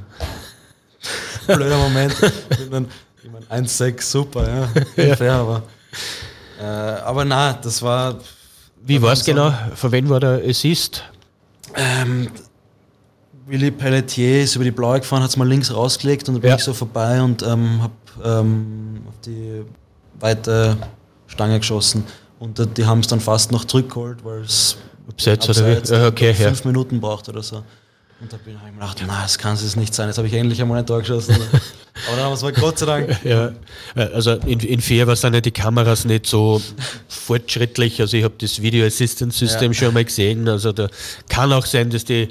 blöder Moment. ich meine, ich meine 1-6, super, ja. Fair, aber. Äh, aber na, das war. Wie war es genau? Für wen war der Assist? Ähm, Willy Pelletier ist über die Blaue gefahren, hat es mal links rausgelegt und dann bin Ja. ich so vorbei und ähm, habe ähm, auf die weite Stange geschossen. Und äh, die haben es dann fast noch zurückgeholt, weil es Abseits oder wie? Ja, okay, ja. fünf Minuten braucht oder so. Und da bin ich mir gedacht, na, das kann es nicht sein. Jetzt habe ich endlich einmal ein Tor geschossen. Aber dann haben wir es mal Gott sei Dank. Ja, also in, in Fair sind ja die Kameras nicht so fortschrittlich. Also ich habe das Video Assistance System Ja. schon mal gesehen. Also da kann auch sein, dass die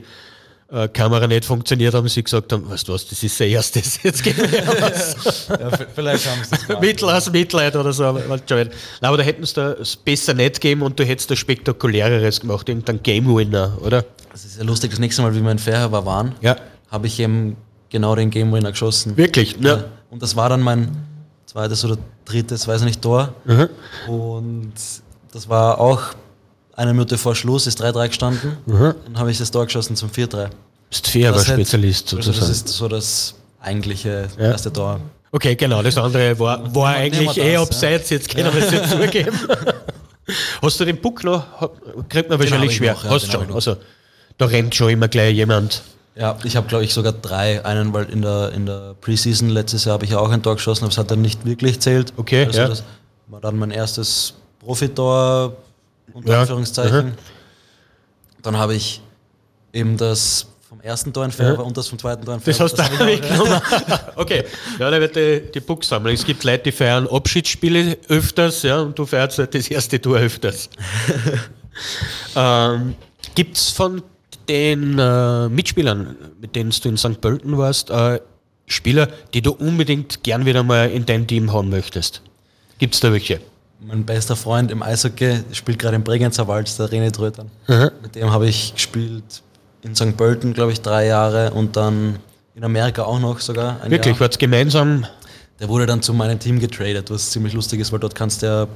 äh, Kamera nicht funktioniert haben. Sie gesagt haben, weißt du was, das ist der erste, jetzt gehen wir was. Ja, vielleicht haben sie das. Mittel aus Mitleid oder so. Aber. Nein, aber da hätten sie es besser nicht gegeben und du hättest da spektakuläreres gemacht, irgendein Game Winner, oder? Das ist ja lustig, das nächste Mal, wie wir in Fair war, waren, Ja. habe ich eben genau den Game Winner geschossen. Wirklich? Ja. Ja. Und das war dann mein zweites oder drittes, weiß ich nicht, Tor. Und das war auch eine Minute vor Schluss, ist 3-3 gestanden. Dann habe ich das Tor geschossen zum 4-3. Bist fair, hätte- Spezialist Also sozusagen. das ist so das eigentliche Ja. erste Tor. Okay, genau, das andere war, war Nehmen eigentlich nehmen eh das, abseits, jetzt können wir es nicht zugeben. Hast du den Puck noch? Kriegt man wahrscheinlich schwer. noch, ja, Hast schon. Also, da rennt schon immer gleich jemand. Ja, ich habe glaube ich sogar drei. Einen, weil in der, in der Preseason letztes Jahr habe ich ja auch ein Tor geschossen, aber es hat dann nicht wirklich zählt. Okay, also ja. das war dann mein erstes Profitor, unter Ja, Anführungszeichen. mhm. Dann habe ich eben das vom ersten Tor in Färber und das vom zweiten Tor in Das Färber. hast du hab auch ich auch, weggenommen. okay, ja, da wird die, die Puck sammeln. Es gibt Leute, die feiern Abschiedsspiele öfters, ja, und du feierst halt das erste Tor öfters. ähm, gibt es von den äh, Mitspielern, mit denen du in St. Pölten warst, äh, Spieler, die du unbedingt gern wieder mal in dein Team haben möchtest? Gibt es da welche? Mein bester Freund im Eishockey spielt gerade im Bregenzer Wald, der René Trötern. Mit dem habe ich gespielt in St. Pölten, glaube ich, drei Jahre und dann in Amerika auch noch sogar. Ein Wirklich, Jahr. wart gemeinsam? Der wurde dann zu meinem Team getradet, was ziemlich lustig ist, weil dort kannst du ja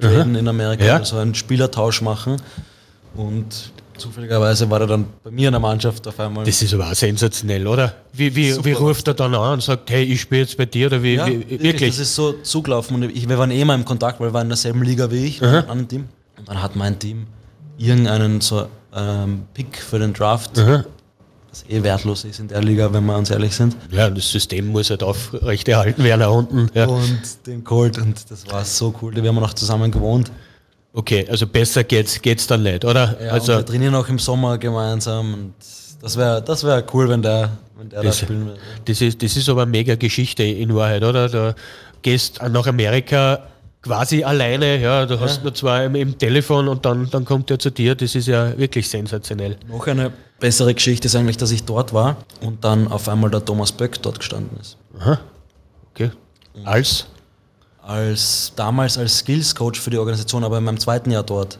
traden in Amerika, Ja. also einen Spielertausch machen. Und zufälligerweise war er dann bei mir in der Mannschaft auf einmal. Das ist aber auch sensationell, oder? Wie, wie, Super. wie ruft er dann an und sagt, hey, ich spiele jetzt bei dir? Oder wie, ja, wie, wirklich. wirklich? Das ist so zugelaufen und ich, wir waren eh mal im Kontakt, weil wir waren in derselben Liga wie ich, in einem anderen Team. Und dann hat mein Team irgendeinen so ähm, Pick für den Draft, Aha. was eh wertlos ist in der Liga, wenn wir uns ehrlich sind. Ja, das System muss halt aufrechterhalten werden da unten. Ja. Und den geholt und das war so cool. Wir haben noch zusammen gewohnt. Okay, also besser geht's, geht's dann nicht, oder? Ja, also, und wir trainieren auch im Sommer gemeinsam und das wäre das wär cool, wenn der, wenn der da Das- spielen würde. das, ist, das ist aber eine mega Geschichte in Wahrheit, oder? Du gehst nach Amerika quasi alleine, ja, du hast nur zwei im, im Telefon und dann, dann kommt er zu dir. Das ist ja wirklich sensationell. Noch eine bessere Geschichte ist eigentlich, dass ich dort war und dann auf einmal der Thomas Böck dort gestanden ist. Okay. Als? Als damals als Skills Coach für die Organisation, aber in meinem zweiten Jahr dort.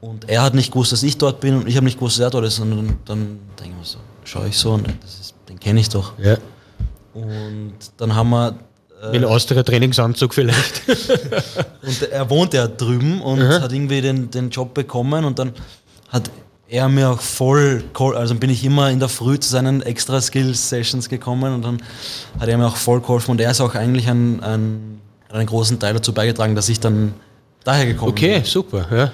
Und er hat nicht gewusst, dass ich dort bin und ich habe nicht gewusst, dass er dort ist. Und dann, dann denke ich mir so, schaue ich so und ist, den kenne ich doch. Ja. Und dann haben wir Mit einem Austria-Trainingsanzug vielleicht. und er wohnt ja drüben und hat irgendwie den, den Job bekommen und dann hat er mir auch voll, also bin ich immer in der Früh zu seinen extra Skills Sessions gekommen und dann hat er mir auch voll geholfen und er ist auch eigentlich ein, ein, einen großen Teil dazu beigetragen, dass ich dann daher gekommen bin. Okay, super. Ja.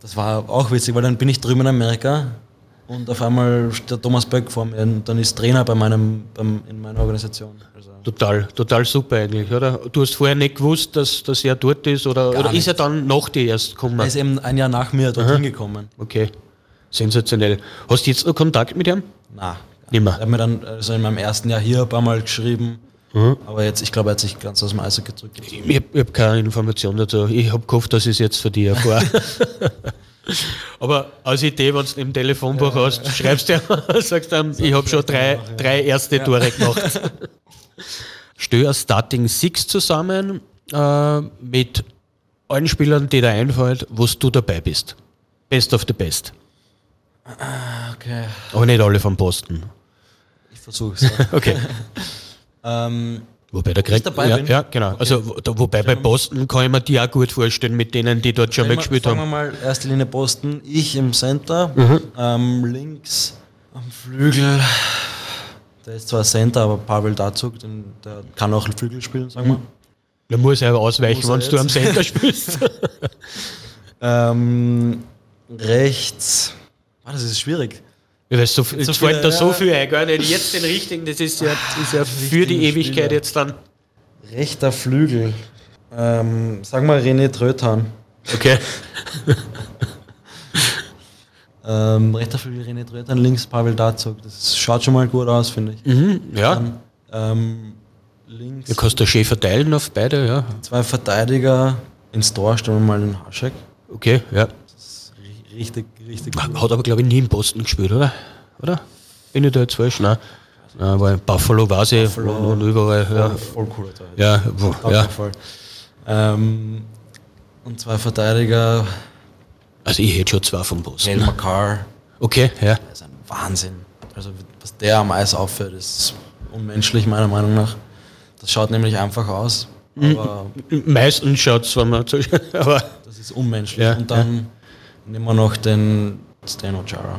Das war auch witzig, weil dann bin ich drüben in Amerika und auf einmal steht der Thomas Böck vor mir und dann ist Trainer bei meinem, beim, in meiner Organisation. Also Total, total super eigentlich, oder? Du hast vorher nicht gewusst, dass, dass er dort ist oder, oder ist er dann nach dir erst gekommen? er ist eben ein Jahr nach mir dorthin gekommen. Okay, sensationell. Hast du jetzt noch Kontakt mit ihm? Na, Nimmer. er hat mir dann also in meinem ersten Jahr hier ein paar Mal geschrieben, Mhm. aber jetzt, ich glaube, er hat sich ganz aus dem Eishockey zurückgezogen. Ich habe hab keine Information dazu. Ich habe gehofft, dass ich es jetzt für dich erfahre. Aber als Idee, wenn du im Telefonbuch hast, schreibst du ja, sagst dann, ich habe schon drei, drei erste Tore gemacht. Ein Starting Six zusammen äh, mit allen Spielern, die dir einfällt, wo du dabei bist. Best of the best. Okay, Aber nicht alle vom Posten. ich versuche es. Okay. Ähm, Wobei der Greg, dabei ja, bin? ja, genau. Also wo- da- wobei bei Boston kann ich mir die auch gut vorstellen, mit denen, die dort schon mitgespielt fangen haben. wir mal erste Linie Boston, ich im Center, Mhm. ähm, links am Flügel. Der ist zwar Center, aber Pavel Dazug, den, der kann auch Flügel spielen, sagen wir. Da muss er aber ausweichen, Muss wenn du am? Center spielst. Ähm, rechts. Ah, das ist schwierig. Ja, weil so, jetzt so fällt viele, da so viel ein, gar nicht jetzt den richtigen, das ist ja, das ist ja für die Ewigkeit Spieler. jetzt dann. Rechter Flügel. Ähm, sag mal René Tröthan. Okay. Ähm, rechter Flügel René Tröthan, links Pavel Dazug. Das schaut schon mal gut aus, finde ich. Ja. Dann, ähm, links Du kannst da schön verteilen auf beide, ja. zwei Verteidiger. Ins Tor stellen wir mal den Haschek. Okay, ja. Ri- Richtig, richtig. Hat aber, glaube ich, nie in Boston gespielt, oder? Oder? Bin ich da jetzt falsch? Nein. Nein, weil in Buffalo war sie Buffalo. und, und überall. Ja, Voll cool. Alter. ja, wo, Auf ja. jeden Fall. Ähm, und zwei Verteidiger. Also ich hätte schon zwei von Boston. Hale Makar. Okay, ja. Das ist ein Wahnsinn. Also was der am Eis aufführt, ist unmenschlich meiner Meinung nach. Das schaut nämlich einfach aus, aber Meistens schaut es, wenn man aber das ist unmenschlich. Ja, Und dann nehmen wir noch den Steno Jara.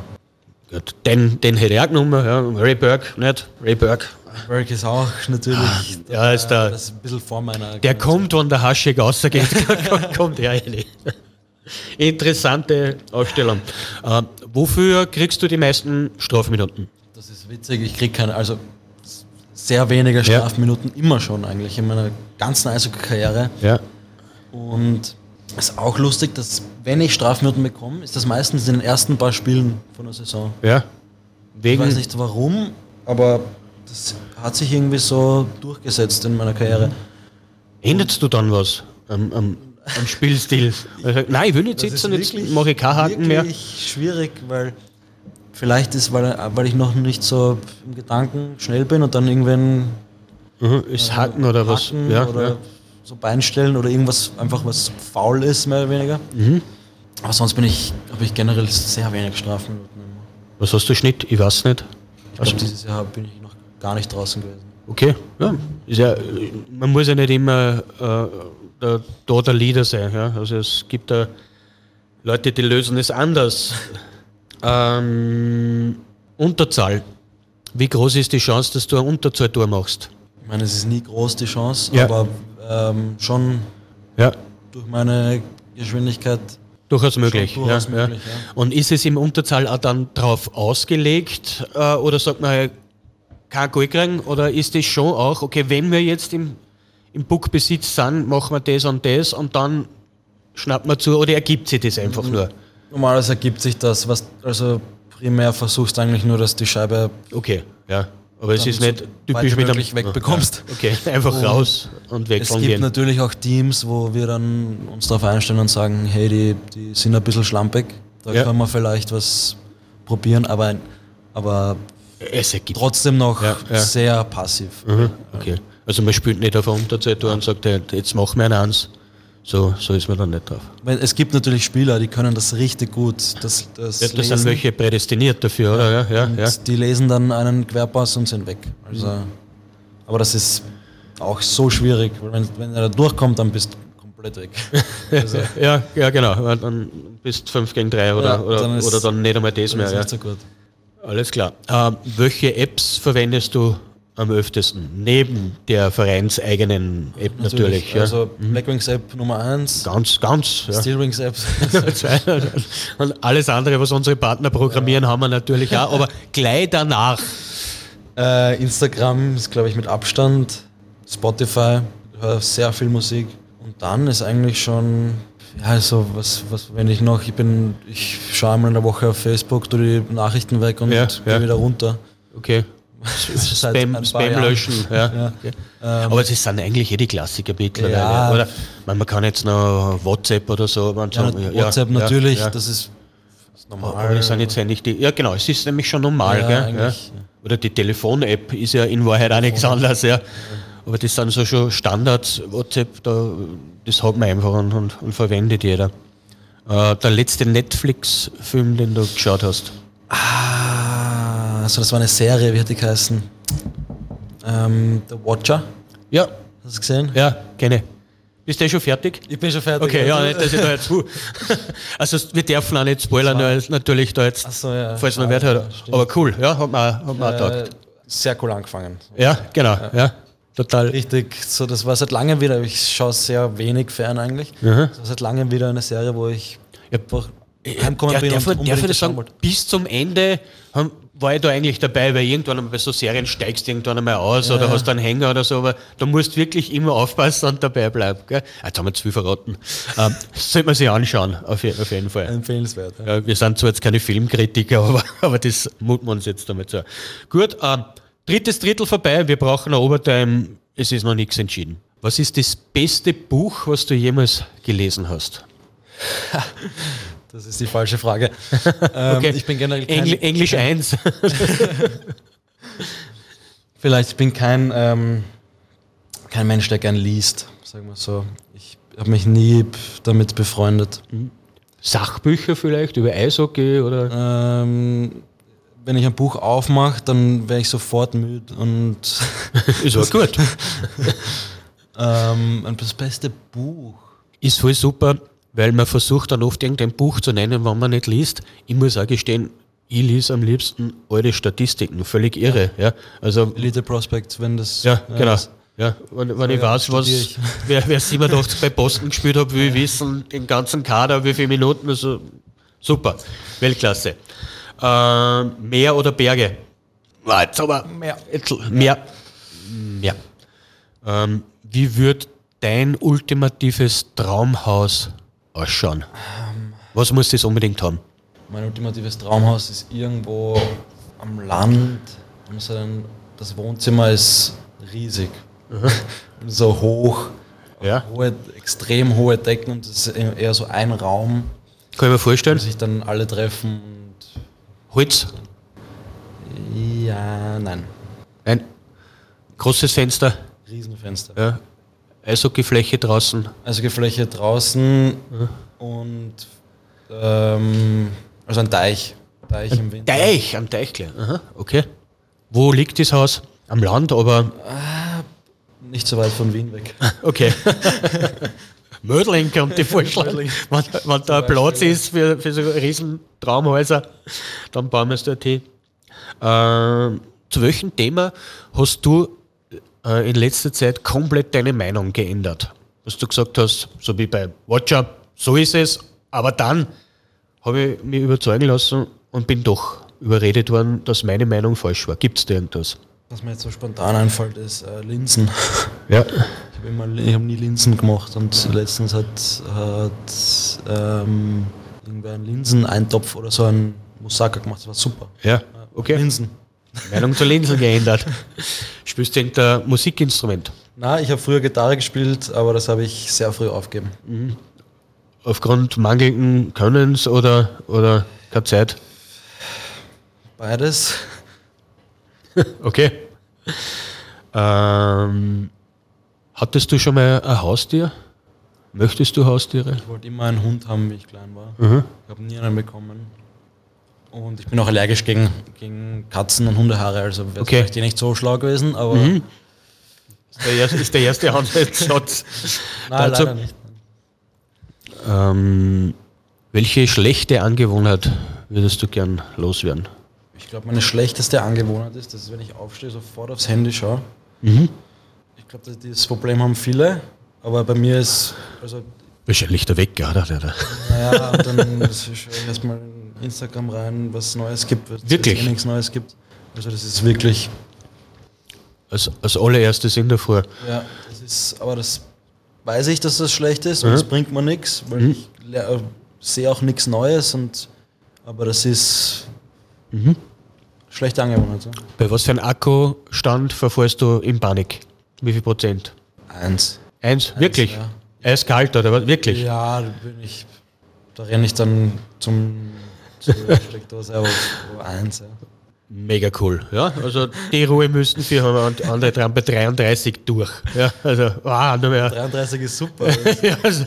gut, den, den hätte ich auch genommen, ja. Ray Burke, nicht? Ray Burke. Berg ist auch natürlich. ja, ist der- das ist ein bisschen vor meiner. Der kommt, wenn der Haschek rausgeht, kommt er rein. Interessante Aufstellung. Äh, wofür kriegst du die meisten Strafminuten? Das ist witzig. Ich kriege keine, also sehr wenige Ja. Strafminuten immer schon eigentlich in meiner ganzen Eishockey-Karriere. Ja. Und ist auch lustig, dass wenn ich Strafminuten bekomme, ist das meistens in den ersten paar Spielen von der Saison. Ja. Ich Wegen, weiß nicht warum, aber das hat sich irgendwie so durchgesetzt in meiner Karriere. änderst du dann was am, am, am Spielstil? Also, nein, ich will nicht Das ist sitzen, jetzt mache ich keinen Haken mehr. wirklich schwierig, weil Vielleicht ist, weil, weil ich noch nicht so im Gedanken schnell bin und dann irgendwann Mhm. Ist Hacken oder was? hacken Ja, oder ja. So Beinstellen oder irgendwas einfach was faul ist, mehr oder weniger. Mhm. Aber sonst bin ich, habe ich generell sehr wenig Strafminuten. Was hast du Schnitt? Ich weiß nicht. Ich glaube, dieses Jahr bin ich noch gar nicht draußen gewesen. Okay, ja. Ist ja, man muss ja nicht immer äh, der, da der Leader sein. Ja? Also es gibt da Leute, die lösen es anders. Ähm, Unterzahl. Wie groß ist die Chance, dass du ein Unterzahltor machst? Ich meine, es ist nie groß die Chance, Ja. aber ähm, schon Ja, durch meine Geschwindigkeit durchaus möglich. durchaus ja, möglich, ja. ja. Und ist es im Unterzahl auch dann darauf ausgelegt äh, oder sagt man, kein Goal kriegen? Oder ist es schon auch, okay, wenn wir jetzt im, im Puckbesitz sind, machen wir das und das und dann schnappt man zu oder ergibt sich das einfach Mhm. nur? Normalerweise ergibt sich das, was also primär versuchst eigentlich nur, dass die Scheibe Okay, ja. Aber es ist nicht typisch mit einem wegbekommst. Ja, okay, einfach Und raus und weg es gibt gehen. natürlich auch Teams, wo wir dann uns darauf einstellen und sagen, hey, die, die sind ein bisschen schlampig, da Ja. können wir vielleicht was probieren, aber, aber trotzdem noch ja. sehr passiv. Mhm, okay. Also man spielt nicht auf der Unterzeit und sagt, hey, jetzt machen wir einen eins. So, so ist man dann nicht drauf. Weil Es gibt natürlich Spieler, die können das richtig gut. Das, das Ja, das lesen. sind welche prädestiniert dafür, oder? Ja, ja, Und ja. Die lesen dann einen Querpass und sind weg. Also, aber das ist auch so schwierig, weil wenn, wenn er da durchkommt, dann bist du komplett weg. Also, Ja, ja, genau. Weil Dann bist 5 gegen 3 oder, Ja, oder, dann ist- oder dann nicht einmal das das mehr. ist Ja. nicht so gut. Alles klar. Ähm, welche Apps verwendest du am öftesten? Neben der vereinseigenen App natürlich. ja. Also Blackwings App Nummer 1, ganz, ganz. Ja. Steelwings App. Und alles andere, was unsere Partner programmieren, haben wir natürlich auch. Aber gleich danach. äh, Instagram ist, glaube ich, mit Abstand. Spotify, höre sehr viel Musik. Und dann ist eigentlich schon, ja, also was, was wenn ich noch, ich bin, ich schaue einmal in der Woche auf Facebook, tu die Nachrichten weg und Ja, gehe ja. wieder runter. Okay. Seit Spam, Spam löschen. Ja. Ja. Okay. Aber es sind eigentlich eh die Klassiker mittlerweile. Ja. Oder? Man, man kann jetzt noch WhatsApp oder so. Man Ja, sagen, WhatsApp natürlich, das ist, normal. Aber das sind jetzt eigentlich die. Ja, genau, es ist nämlich schon normal. Oder die Telefon-App ist ja in Wahrheit auch nichts anderes. Ja. Aber das sind so schon Standards. WhatsApp, da, das hat man einfach und, und, und verwendet jeder. Äh, der letzte Netflix-Film, den du geschaut hast. Ah, also das war eine Serie, wie hat die geheißen? Ähm, The Watcher, Ja, hast du es gesehen? ja, kenne. Bist du eh schon fertig? Ich bin schon fertig. Okay, ja, nicht, dass ich da jetzt. Uh. Also, wir dürfen auch nicht spoilern, weil natürlich da jetzt, so, ja. falls man Wert ja, hat. Aber cool, ja, hat man, hat man auch äh, sehr cool angefangen. Ja, genau, ja. Total. Richtig, so das war seit langem wieder, ich schaue sehr wenig fern eigentlich. Mhm. Das war seit langem wieder eine Serie, wo ich Ja, einfach heimkommen Ja, bin darf, und ich- darf ich das sagen, bis zum Ende haben, war ich da eigentlich dabei, weil irgendwann einmal bei so Serien steigst du irgendwann einmal aus oder hast einen Hänger oder so, aber da musst du wirklich immer aufpassen und dabei bleiben. Gell? Ah, Jetzt haben wir zu viel verraten. ähm, sollte man sich anschauen, auf, auf jeden Fall. Empfehlenswert. Ja. Ja, wir sind zwar jetzt keine Filmkritiker, aber, aber das muten wir uns jetzt damit zu. Gut, ähm, drittes Drittel vorbei, wir brauchen ein Overtime, es ist noch nichts entschieden. Was ist das beste Buch, was du jemals gelesen hast? Das ist die falsche Frage. ähm, Okay. Ich bin generell kein, Engl Englisch 1. vielleicht ich bin kein, ähm, kein Mensch, der gern liest, sagen wir so. Ich habe mich nie damit befreundet. Sachbücher vielleicht über Eishockey oder? Ähm, wenn ich ein Buch aufmache, dann wäre ich sofort müde und Ist auch gut. ähm, das beste Buch. Ist voll super, weil man versucht dann oft irgendein Buch zu nennen, wenn man nicht liest. Ich muss auch gestehen, ich lese am liebsten alte Statistiken, völlig irre. Ja. Also, Elite Prospect, wenn das. ja, genau. das- Ja, wenn, wenn ich ja, weiß, was, ich. wer, wer 87 bei Boston gespielt hat, will ich wissen, den ganzen Kader, wie viele Minuten, also super, Weltklasse. Ähm, Meer oder Berge? Ah, Jetzt aber Meer. Jetzt, Meer. Meer. Ähm, wie wird dein ultimatives Traumhaus ausschauen? Was muss das unbedingt haben? Mein ultimatives Traumhaus ist irgendwo am Land. Das Wohnzimmer ist riesig. so hoch. Ja. Hohe, extrem hohe Decken und es ist eher so ein Raum, Kann ich mir wo vorstellen? sich dann alle treffen. Und Holz? Ja, nein. Ein großes Fenster, Riesenfenster. ja. Eishockeyfläche draußen. Also Fläche draußen und ähm, also ein Teich. Teich im Winter. Teich, am Teich gleich. Aha, okay. Wo liegt das Haus? Am Land, aber Nicht so weit von Wien weg. okay. Mödling könnte ich vorschlagen. wenn, wenn da ein Platz ist für, für so riesen Traumhäuser, dann bauen wir es dort hin. Ähm, zu welchem Thema hast du äh, in letzter Zeit komplett deine Meinung geändert? Was du gesagt hast, so wie bei Watcher, so ist es, aber dann habe ich mich überzeugen lassen und bin doch überredet worden, dass meine Meinung falsch war. Gibt es da irgendwas? Was mir jetzt so spontan einfällt, ist äh, Linsen. Ja. Ich habe hab nie Linsen gemacht und letztens hat, hat ähm, irgendwer einen Linseneintopf oder so einen Moussaka gemacht. Das war super. Ja, okay. Linsen. Meinung zu Linsen geändert. Spielst du irgendein Musikinstrument? Na, ich habe früher Gitarre gespielt, aber das habe ich sehr früh aufgegeben. Aufgrund mangelnden Könnens oder, oder keine Zeit? Beides. Okay. Ähm, hattest du schon mal ein Haustier? Möchtest du Haustiere? Ich wollte immer einen Hund haben, wie ich klein war. Mhm. Ich habe nie einen bekommen. Und ich bin auch allergisch gegen, gegen Katzen und Hundehaare, also wäre Okay. vielleicht eh nicht so schlau gewesen, aber Ist der erste, ist der erste Ansatz. nein, Dazu- leider nicht. ähm, welche schlechte Angewohnheit würdest du gern loswerden? Ich glaube, meine schlechteste Angewohnheit ist, dass wenn ich aufstehe, sofort aufs Handy schaue. Mhm. Ich glaube, das- Problem haben viele, aber bei mir ist, also, Wahrscheinlich der Wecker, oder? Der, der. naja, dann ich erstmal Instagram rein, was es Neues gibt, was Wirklich? eh nichts Neues gibt. Also, das ist wirklich, Als, als allererstes in der Früh. ja, das ist, aber das weiß ich, dass das schlecht ist Mhm. und das bringt mir nichts, weil ich ler- äh, sehe auch nichts Neues und, aber das ist Mhm. schlechte Angewohnheit. Ja. Bei was für einem Akkustand verfährst du in Panik? Wie viel Prozent? Eins. Eins? Wirklich? ja. Eiskalt oder was? Wirklich? Ja, da bin ich. Da renne ich dann zum zur Steckdose auf auf eins. Ja. Mega cool. Ja, also die Ruhe müssten wir haben und andere dran bei 33 durch. Ja, also, ah, nur mehr. 33 ist super. Ich Ja, also,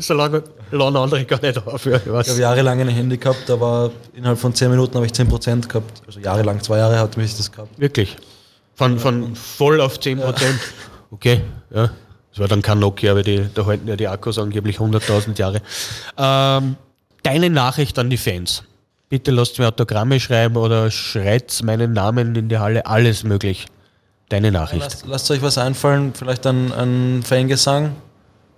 solange laden andere gar nicht auf. Ja, ich weiß. habe jahrelang ein Handy gehabt, aber innerhalb von 10 Minuten habe ich 10% gehabt. Also jahrelang, zwei Jahre hat mich das gehabt. Wirklich. Von, von voll auf 10 Prozent. Okay, ja. Das war dann kein Nokia, aber die, da halten ja die Akkus angeblich 100.000 Jahre. Ähm, deine Nachricht an die Fans. Bitte lasst mir Autogramme schreiben oder schreit meinen Namen in die Halle. Alles möglich. Deine Nachricht. Lasst, lasst euch was einfallen, vielleicht ein, ein Fangesang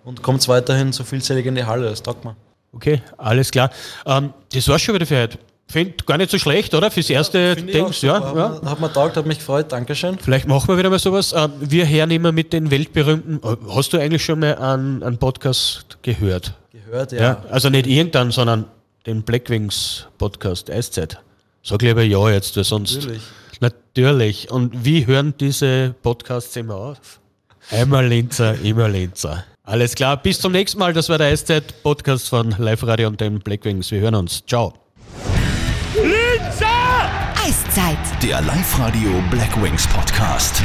und kommt weiterhin so vielzählig in die Halle. Das taugt mir. Okay, alles klar. Ähm, das war's schon wieder für heute. Finde gar nicht so schlecht, oder? Fürs erste auch Dings, ja, Hat, ja. Mir, hat mir taugt, hat mich gefreut. Dankeschön. Vielleicht machen wir wieder mal sowas. Ähm, wir hören immer mit den weltberühmten. Äh, Hast du eigentlich schon mal einen, einen Podcast gehört? Gehört, Ja. ja. Also nicht irgendeinen, sondern den Blackwings Podcast Eiszeit. Sag lieber ja jetzt, weil sonst. Natürlich. Natürlich. Und wie hören diese Podcasts immer auf? Einmal Linzer, immer Linzer. Alles klar, bis zum nächsten Mal. Das war der Eiszeit Podcast von Live Radio und den Blackwings. Wir hören uns. Ciao. Eiszeit. Der Live-Radio Black Wings Podcast.